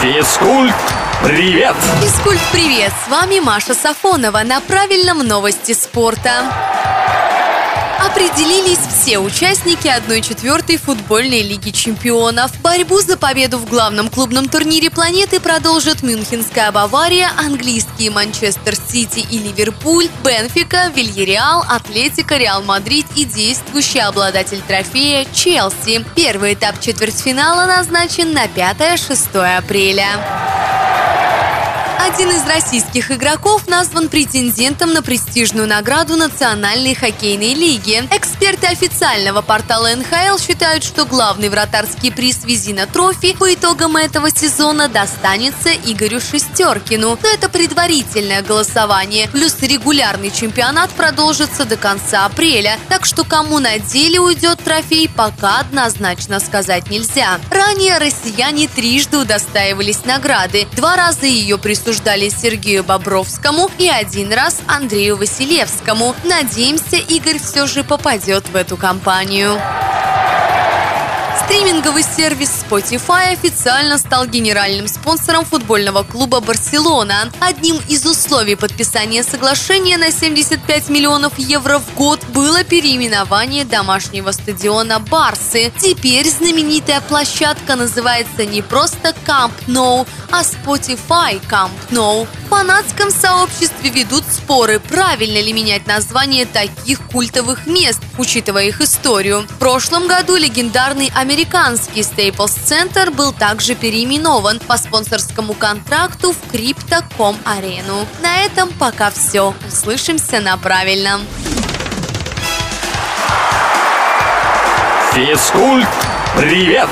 Физкульт, привет! Физкульт, привет! С вами Маша Сафонова на правильном новости спорта. Определились все участники 1-4 футбольной лиги чемпионов. Борьбу за победу в главном клубном турнире планеты продолжат Мюнхенская Бавария, английские Манчестер Сити и Ливерпуль, Бенфика, Вильяреал, Атлетико, Реал Мадрид и действующий обладатель трофея Челси. Первый этап четвертьфинала назначен на 5-6 апреля. Один из российских игроков назван претендентом на престижную награду Национальной хоккейной лиги. Эксперты официального портала НХЛ считают, что главный вратарский приз Визина Трофи по итогам этого сезона достанется Игорю Шестеркину. Но это предварительное голосование. Плюс регулярный чемпионат продолжится до конца апреля. Так что кому на деле уйдет трофей, пока однозначно сказать нельзя. Ранее россияне трижды удостаивались награды. Два раза ее присутствовали присуждали Сергею Бобровскому и один раз Андрею Василевскому. Надеемся, Игорь все же попадет в эту компанию. Стриминговый сервис Spotify официально стал генеральным спонсором футбольного клуба «Барселона». Одним из условий подписания соглашения на 75 миллионов евро в год было переименование домашнего стадиона «Барсы». Теперь знаменитая площадка называется не просто Camp Nou, а Spotify Camp Nou. Фанатском сообществе ведут споры, правильно ли менять название таких культовых мест, учитывая их историю. В прошлом году легендарный американский Staples Center был также переименован по спонсорскому контракту в Crypto.com арену. На этом пока все. Услышимся на правильном. Физкульт, привет!